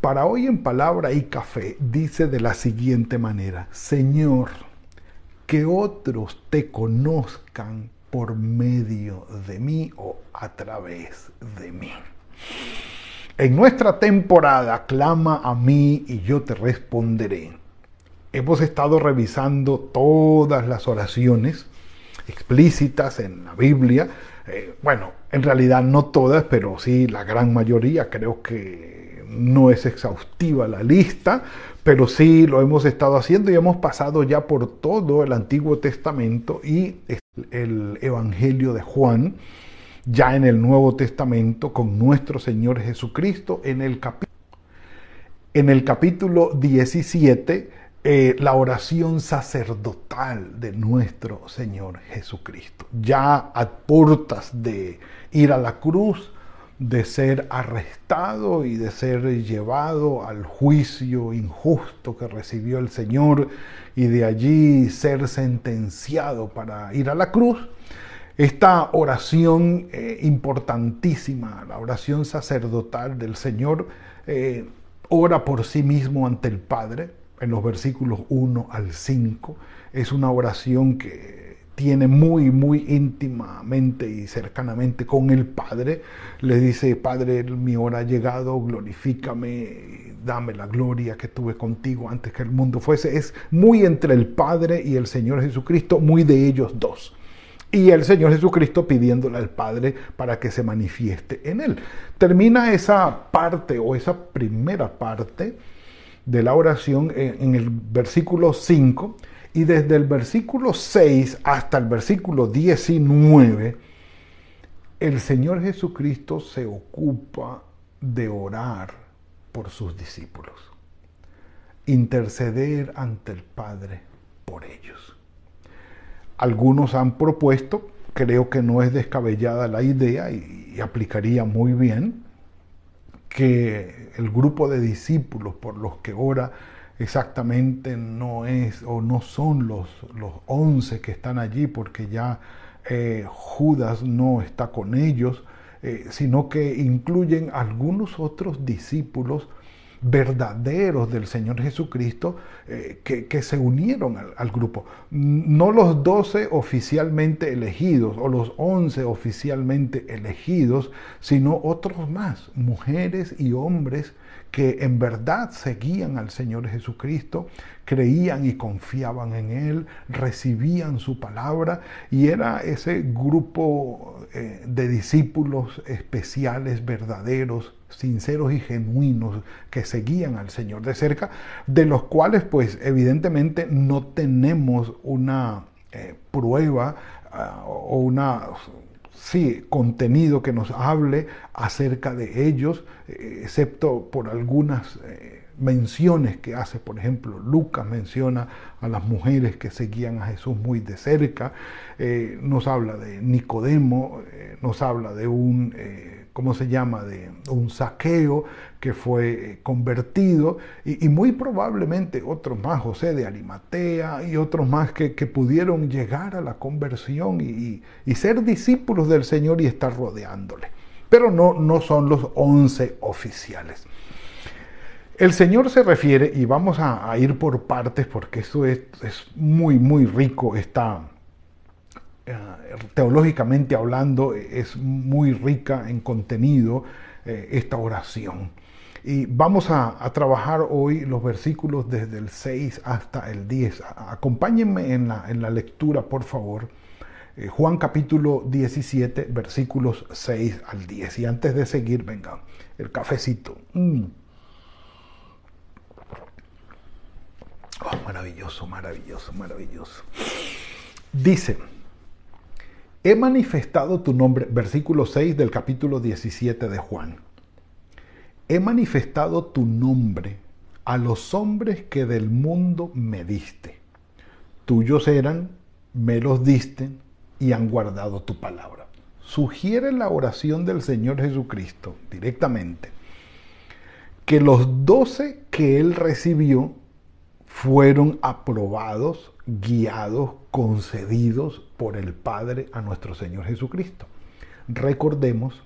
para hoy en palabra y café dice de la siguiente manera, Señor, que otros te conozcan por medio de mí o a través de mí. En nuestra temporada, clama a mí y yo te responderé. Hemos estado revisando todas las oraciones explícitas en la Biblia. Eh, bueno, en realidad no todas, pero sí la gran mayoría. Creo que no es exhaustiva la lista, pero sí lo hemos estado haciendo y hemos pasado ya por todo el Antiguo Testamento y el Evangelio de Juan, ya en el Nuevo Testamento con nuestro Señor Jesucristo en el capítulo. En el capítulo 17, eh, la oración sacerdotal de nuestro Señor Jesucristo. Ya a puertas de ir a la cruz, de ser arrestado y de ser llevado al juicio injusto que recibió el Señor y de allí ser sentenciado para ir a la cruz. Esta oración eh, importantísima, la oración sacerdotal del Señor, eh, ora por sí mismo ante el Padre en los versículos 1 al 5. Es una oración que tiene muy, muy íntimamente y cercanamente con el Padre. Le dice, Padre, mi hora ha llegado, glorifícame, dame la gloria que tuve contigo antes que el mundo fuese. Es muy entre el Padre y el Señor Jesucristo, muy de ellos dos. Y el Señor Jesucristo pidiéndole al Padre para que se manifieste en él. Termina esa parte o esa primera parte de la oración en, el versículo 5 y desde el versículo 6 hasta el versículo 19, el Señor Jesucristo se ocupa de orar por sus discípulos, interceder ante el Padre por ellos. Algunos han propuesto, creo que no es descabellada la idea y, y aplicaría muy bien, que el grupo de discípulos por los que ora exactamente no es o no son los, los 11 que están allí porque ya eh, Judas no está con ellos, eh, sino que incluyen algunos otros discípulos verdaderos del Señor Jesucristo eh, que, se unieron al, grupo. No los doce oficialmente elegidos o los once oficialmente elegidos, sino otros más, mujeres y hombres que en verdad seguían al Señor Jesucristo, creían y confiaban en Él, recibían su palabra y era ese grupo eh, de discípulos especiales, verdaderos, sinceros y genuinos que seguían al Señor de cerca, de los cuales pues evidentemente no tenemos una eh, prueba ah, o una sí, contenido que nos hable acerca de ellos, eh, excepto por algunas eh, menciones que hace, por ejemplo, Lucas menciona a las mujeres que seguían a Jesús muy de cerca, nos habla de Nicodemo, nos habla de un ¿cómo se llama?, de un saqueo que fue eh, convertido y, muy probablemente otros más, José de Arimatea y otros más que, pudieron llegar a la conversión y, ser discípulos del Señor y estar rodeándole. Pero no, no son los once oficiales. El Señor se refiere, y vamos a, ir por partes porque eso es, es muy, muy rico, esta, eh, teológicamente hablando, es muy rica en contenido eh, esta oración. Y vamos a, trabajar hoy los versículos desde el 6 hasta el 10. Acompáñenme en la, en la lectura, por favor. Eh, Juan capítulo 17, versículos 6 al 10. Y antes de seguir, venga, el cafecito. Mm. Oh, maravilloso, maravilloso, maravilloso. Dice, He manifestado tu nombre, versículo 6 del capítulo 17 de Juan. He manifestado tu nombre a los hombres que del mundo me diste. Tuyos eran, me los diste y han guardado tu palabra. Sugiere la oración del Señor Jesucristo directamente que los doce que él recibió fueron aprobados, guiados, concedidos por el Padre a nuestro Señor Jesucristo. Recordemos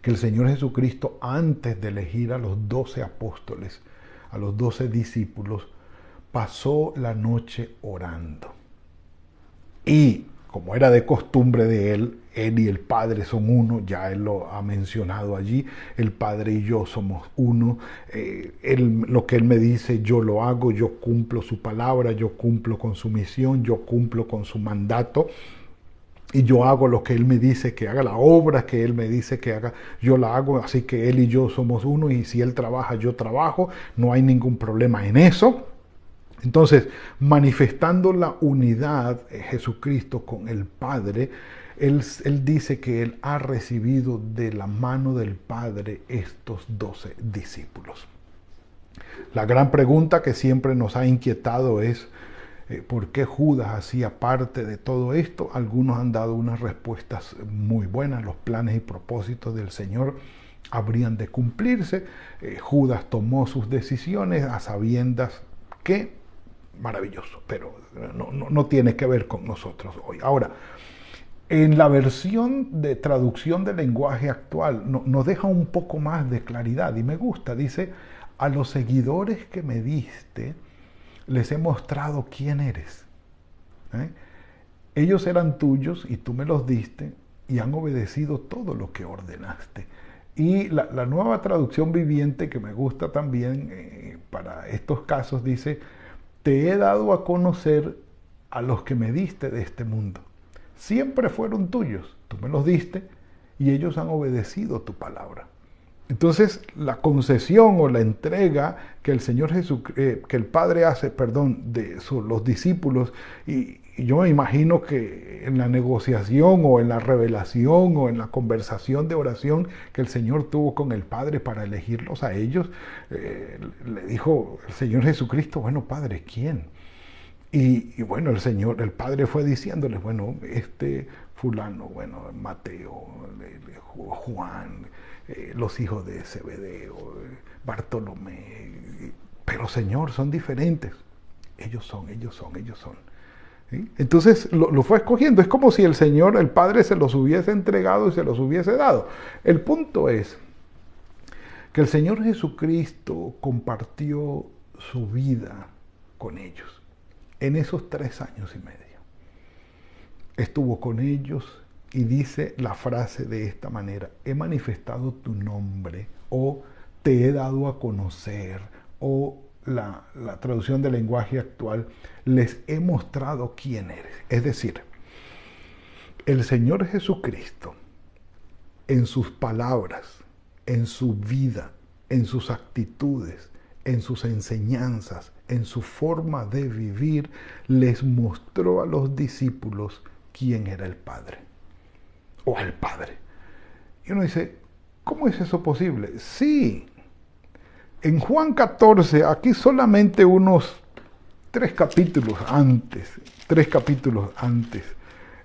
que el Señor Jesucristo, antes de elegir a los doce apóstoles, a los doce discípulos, pasó la noche orando. Y como era de costumbre de él, él y el Padre son uno, ya él lo ha mencionado allí, el Padre y yo somos uno, eh, lo que él me dice yo lo hago, yo cumplo su palabra, yo cumplo con su misión, yo cumplo con su mandato. Y yo hago lo que Él me dice que haga, la obra que Él me dice que haga, yo la hago, así que Él y yo somos uno y si Él trabaja, yo trabajo, no hay ningún problema en eso. Entonces, manifestando la unidad Jesucristo con el Padre, él, dice que Él ha recibido de la mano del Padre estos doce discípulos. La gran pregunta que siempre nos ha inquietado es, eh, ¿por qué Judas hacía parte de todo esto? Algunos han dado unas respuestas muy buenas, los planes y propósitos del Señor habrían de cumplirse. Eh, Judas tomó sus decisiones a sabiendas que maravilloso, pero no, tiene que ver con nosotros hoy. Ahora, en la versión de traducción del lenguaje actual nos deja un poco más de claridad y me gusta. Dice, a los seguidores que me diste, les he mostrado quién eres. ¿eh? Ellos eran tuyos y tú me los diste y han obedecido todo lo que ordenaste. Y la, nueva traducción viviente que me gusta también eh, para estos casos dice, te he dado a conocer a los que me diste de este mundo. Siempre fueron tuyos, tú me los diste y ellos han obedecido tu palabra. Entonces, la concesión o la entrega que el Señor Jesús, eh, que el Padre hace, perdón, de los discípulos, y, yo me imagino que en la negociación o en la revelación o en la conversación de oración que el Señor tuvo con el Padre para elegirlos a ellos, eh, le dijo el Señor Jesucristo, bueno, Padre, ¿quién? Y, bueno, el Señor, el Padre fue diciéndoles, bueno, este fulano, bueno, Mateo, Juan, eh, los hijos de Zebedeo, eh, Bartolomé, pero Señor, son diferentes. Ellos son, ellos son, ellos son. Entonces lo, fue escogiendo. Es como si el Señor, el Padre, se los hubiese entregado y se los hubiese dado. El punto es que el Señor Jesucristo compartió su vida con ellos en esos tres años y medio. Estuvo con ellos, y dice la frase de esta manera, he manifestado tu nombre o te he dado a conocer o la, traducción del lenguaje actual, les he mostrado quién eres. Es decir, el Señor Jesucristo en sus palabras, en su vida, en sus actitudes, en sus enseñanzas, en su forma de vivir, les mostró a los discípulos quién era el Padre o al Padre. Y uno dice, ¿cómo es eso posible? Sí, en Juan 14, aquí solamente unos tres capítulos antes, tres capítulos antes,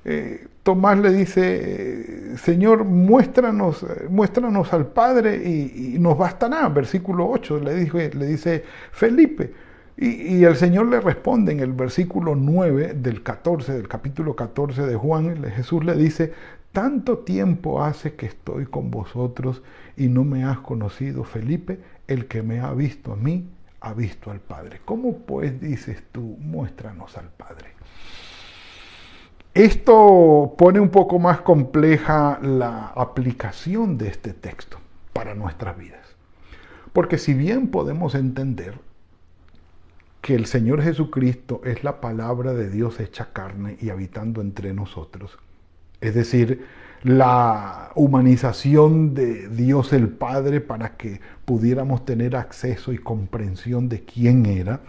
eh, Tomás le dice, Señor, muéstranos, muéstranos al Padre y, nos bastará. Versículo 8 le, dice, le dice Felipe. Y, y, el Señor le responde en el versículo 9 del 14, del capítulo 14 de Juan, Jesús le dice, tanto tiempo hace que estoy con vosotros y no me has conocido, Felipe, el que me ha visto a mí, ha visto al Padre. ¿Cómo pues dices tú, muéstranos al Padre? Esto pone un poco más compleja la aplicación de este texto para nuestras vidas. Porque si bien podemos entender que el Señor Jesucristo es la palabra de Dios hecha carne y habitando entre nosotros, es decir, la humanización de Dios el Padre para que pudiéramos tener acceso y comprensión de quién era.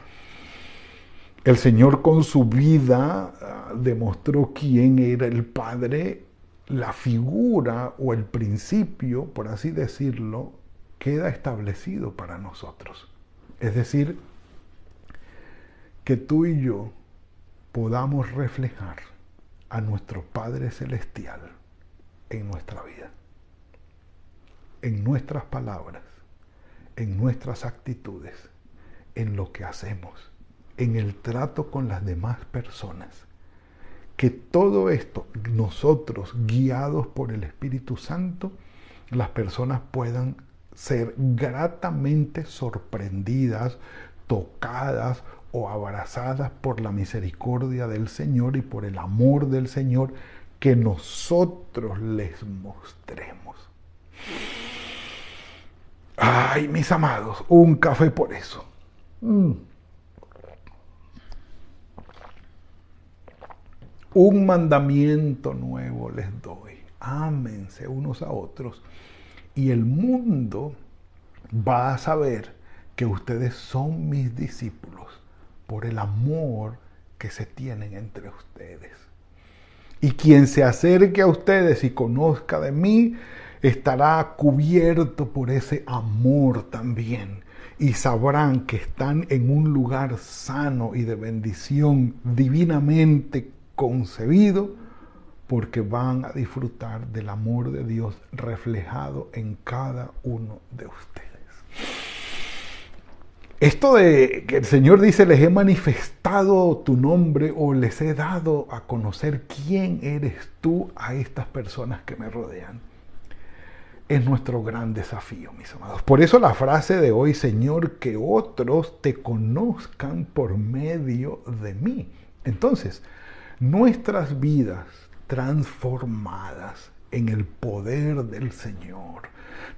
El Señor con su vida ah, demostró quién era el Padre, la figura o el principio, por así decirlo, queda establecido para nosotros. Es decir, que tú y yo podamos reflejar a nuestro Padre Celestial en nuestra vida, en nuestras palabras, en nuestras actitudes, en lo que hacemos, en el trato con las demás personas. Que todo esto, nosotros, guiados por el Espíritu Santo, las personas puedan ser gratamente sorprendidas, tocadas o abrazadas por la misericordia del Señor y por el amor del Señor que nosotros les mostremos. Ay, mis amados, un café por eso. Mm. Un mandamiento nuevo les doy. Ámense unos a otros. Y el mundo va a saber que ustedes son mis discípulos por el amor que se tienen entre ustedes. Y quien se acerque a ustedes y conozca de mí, estará cubierto por ese amor también. Y sabrán que están en un lugar sano y de bendición divinamente concebido, porque van a disfrutar del amor de Dios reflejado en cada uno de ustedes. Esto de que el Señor dice, les he manifestado tu nombre o les he dado a conocer quién eres tú a estas personas que me rodean es nuestro gran desafío, mis amados. Por eso la frase de hoy, Señor, que otros te conozcan por medio de mí. Entonces, nuestras vidas transformadas en el poder del Señor,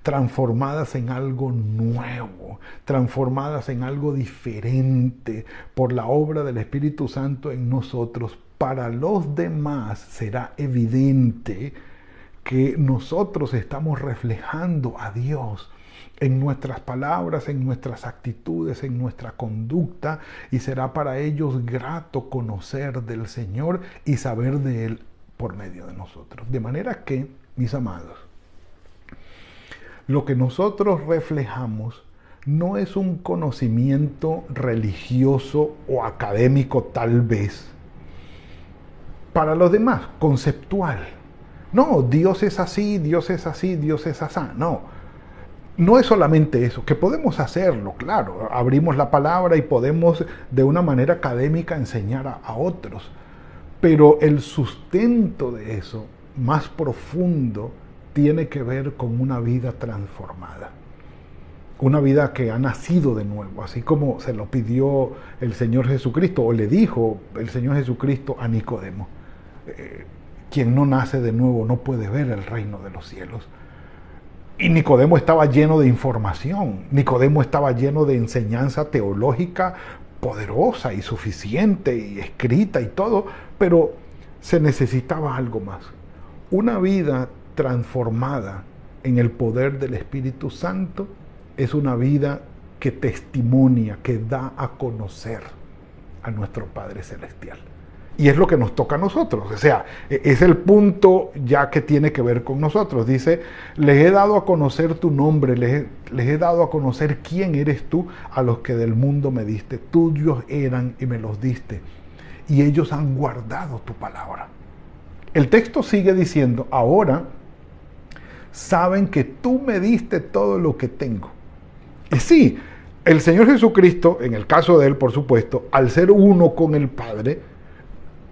transformadas en algo nuevo, transformadas en algo diferente por la obra del Espíritu Santo en nosotros, para los demás será evidente que nosotros estamos reflejando a Dios en nuestras palabras, en nuestras actitudes, en nuestra conducta, y será para ellos grato conocer del Señor y saber de Él por medio de nosotros. De manera que, mis amados, lo que nosotros reflejamos no es un conocimiento religioso o académico tal vez, para los demás, conceptual no, Dios es así, Dios es así, Dios es así. No, no es solamente eso, que podemos hacerlo, claro, abrimos la palabra y podemos de una manera académica enseñar a, otros, pero el sustento de eso más profundo tiene que ver con una vida transformada una vida que ha nacido de nuevo, así como se lo pidió el Señor Jesucristo o le dijo el Señor Jesucristo a Nicodemo. Eh, quien no nace de nuevo no puede ver el reino de los cielos. Y Nicodemo estaba lleno de información, Nicodemo estaba lleno de enseñanza teológica poderosa y suficiente y escrita y todo, pero se necesitaba algo más. Una vida transformada en el poder del Espíritu Santo es una vida que testimonia, que da a conocer a nuestro Padre Celestial. Y es lo que nos toca a nosotros. O sea, e, es el punto ya que tiene que ver con nosotros. Dice, les he dado a conocer tu nombre, les he, les he dado a conocer quién eres tú a los que del mundo me diste. Tuyos eran y me los diste. Y ellos han guardado tu palabra. El texto sigue diciendo, ahora saben que tú me diste todo lo que tengo. Y sí, el Señor Jesucristo, en el caso de Él, por supuesto, al ser uno con el Padre,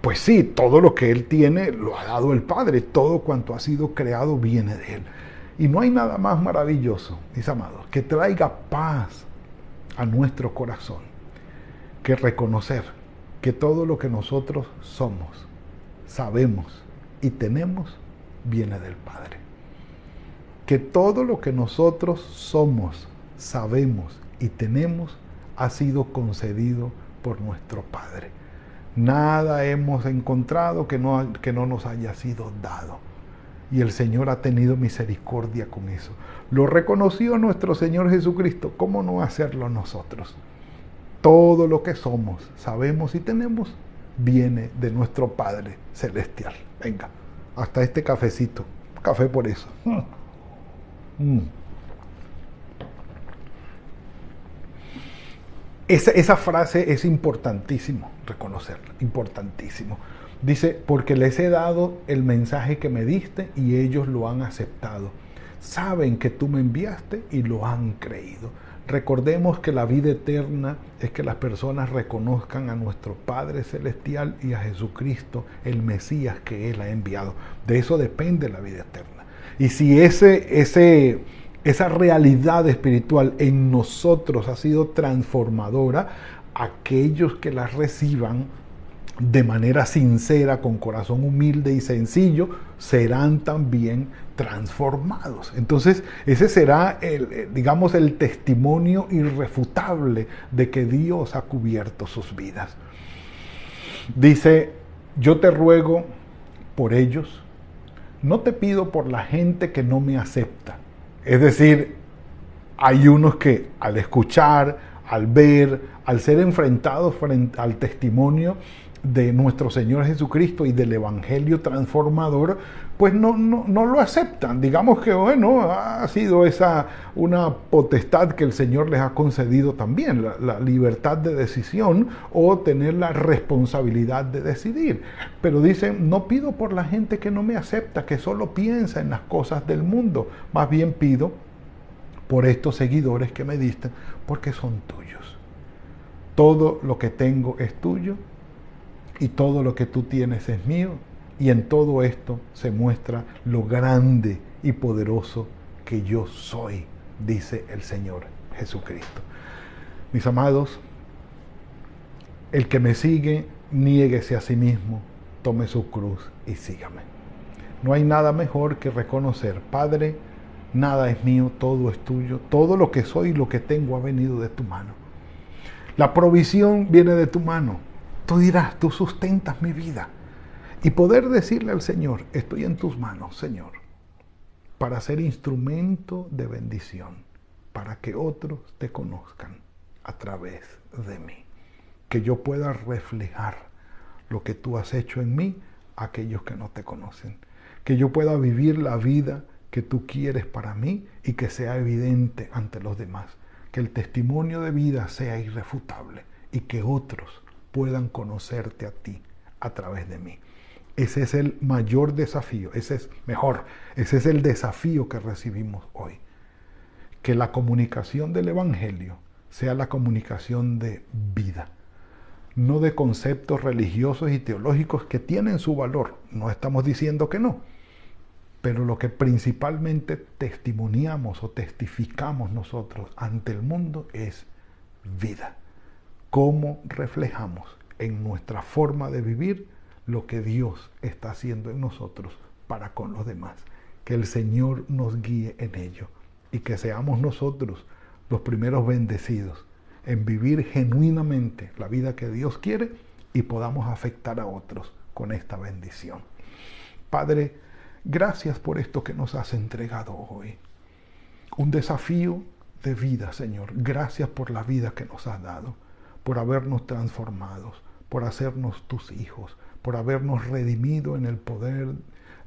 pues sí, todo lo que Él tiene lo ha dado el Padre, todo cuanto ha sido creado viene de Él. Y no hay nada más maravilloso, mis amados, que traiga paz a nuestro corazón, que reconocer que todo lo que nosotros somos, sabemos y tenemos viene del Padre. Que todo lo que nosotros somos, sabemos y tenemos ha sido concedido por nuestro Padre. Nada hemos encontrado que no, que no nos haya sido dado. Y el Señor ha tenido misericordia con eso. Lo reconoció nuestro Señor Jesucristo. ¿Cómo no hacerlo nosotros? Todo lo que somos, sabemos y tenemos, viene de nuestro Padre Celestial. Venga, hasta este cafecito. Café por eso. Mm. esa, esa frase es importantísimo reconocerla, importantísimo. Dice, porque les he dado el mensaje que me diste y ellos lo han aceptado. Saben que tú me enviaste y lo han creído. Recordemos que la vida eterna es que las personas reconozcan a nuestro Padre Celestial y a Jesucristo, el Mesías que Él ha enviado. De eso depende la vida eterna. Y si ese, ese, esa realidad espiritual en nosotros ha sido transformadora, aquellos que la reciban de manera sincera, con corazón humilde y sencillo, serán también transformados. Entonces, ese será, el, eh, digamos, el testimonio irrefutable de que Dios ha cubierto sus vidas. Dice, yo te ruego por ellos, no te pido por la gente que no me acepta. Es decir, hay unos que al escuchar, al ver, al ser enfrentados frente al testimonio de nuestro Señor Jesucristo y del Evangelio transformador, pues no, no, lo aceptan. Digamos que, bueno, ha sido esa una potestad que el Señor les ha concedido también, la, la, libertad de decisión o tener la responsabilidad de decidir. Pero dicen, no pido por la gente que no me acepta, que solo piensa en las cosas del mundo, más bien pido por estos seguidores que me disten, porque son tuyos. Todo lo que tengo es tuyo y todo lo que tú tienes es mío. Y en todo esto se muestra lo grande y poderoso que yo soy, dice el Señor Jesucristo. Mis amados, el que me sigue, niéguese a sí mismo, tome su cruz y sígame. No hay nada mejor que reconocer, Padre, nada es mío, todo es tuyo, todo lo que soy y lo que tengo ha venido de tu mano. La provisión viene de tu mano, Tú dirás, tú sustentas mi vida. Y poder decirle al Señor, estoy en tus manos, Señor, para ser instrumento de bendición, para que otros te conozcan a través de mí. Que yo pueda reflejar lo que tú has hecho en mí a aquellos que no te conocen. Que yo pueda vivir la vida que tú quieres para mí y que sea evidente ante los demás. Que el testimonio de vida sea irrefutable y que otros puedan conocerte a ti a través de mí. Ese es el mayor desafío, ese es mejor, ese es el desafío que recibimos hoy. Que la comunicación del Evangelio sea la comunicación de vida, no de conceptos religiosos y teológicos que tienen su valor, no estamos diciendo que no, pero lo que principalmente testimoniamos o testificamos nosotros ante el mundo es vida cómo reflejamos en nuestra forma de vivir lo que Dios está haciendo en nosotros para con los demás. Que el Señor nos guíe en ello y que seamos nosotros los primeros bendecidos en vivir genuinamente la vida que Dios quiere y podamos afectar a otros con esta bendición. Padre, gracias por esto que nos has entregado hoy. Un desafío de vida, Señor. Gracias por la vida que nos has dado por habernos transformado, por hacernos tus hijos, por habernos redimido en el poder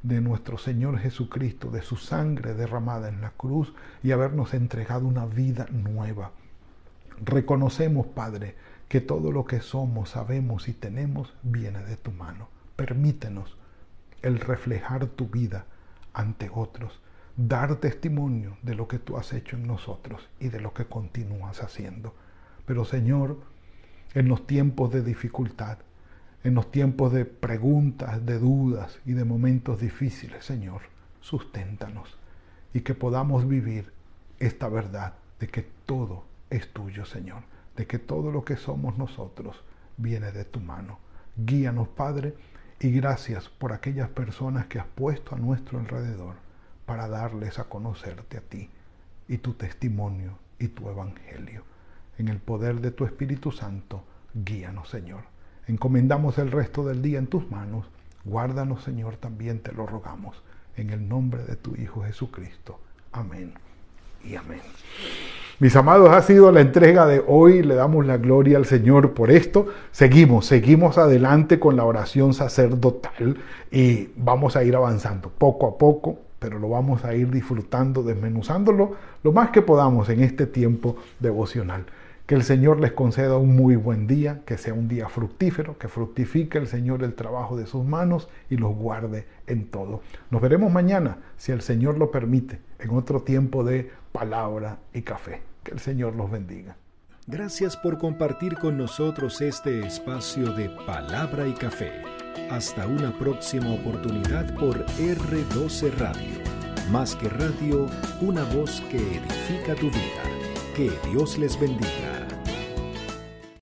de nuestro Señor Jesucristo, de su sangre derramada en la cruz y habernos entregado una vida nueva. Reconocemos, Padre, que todo lo que somos, sabemos y tenemos viene de tu mano. Permítenos el reflejar tu vida ante otros, dar testimonio de lo que tú has hecho en nosotros y de lo que continúas haciendo. Pero Señor, en los tiempos de dificultad, en los tiempos de preguntas, de dudas y de momentos difíciles, Señor, susténtanos y que podamos vivir esta verdad de que todo es tuyo, Señor, de que todo lo que somos nosotros viene de tu mano. Guíanos, Padre, y gracias por aquellas personas que has puesto a nuestro alrededor para darles a conocerte a ti y tu testimonio y tu evangelio en el poder de tu Espíritu Santo, guíanos, Señor. Encomendamos el resto del día en tus manos. Guárdanos, Señor, también te lo rogamos. En el nombre de tu Hijo Jesucristo. Amén y amén. Mis amados, ha sido la entrega de hoy. Le damos la gloria al Señor por esto. Seguimos, seguimos adelante con la oración sacerdotal y vamos a ir avanzando poco a poco, pero lo vamos a ir disfrutando, desmenuzándolo lo más que podamos en este tiempo devocional. Que el Señor les conceda un muy buen día, que sea un día fructífero, que fructifique el Señor el trabajo de sus manos y los guarde en todo. Nos veremos mañana, si el Señor lo permite, en otro tiempo de palabra y café. Que el Señor los bendiga. Gracias por compartir con nosotros este espacio de palabra y café. Hasta una próxima oportunidad por R12 Radio. Más que radio, una voz que edifica tu vida. Que Dios les bendiga.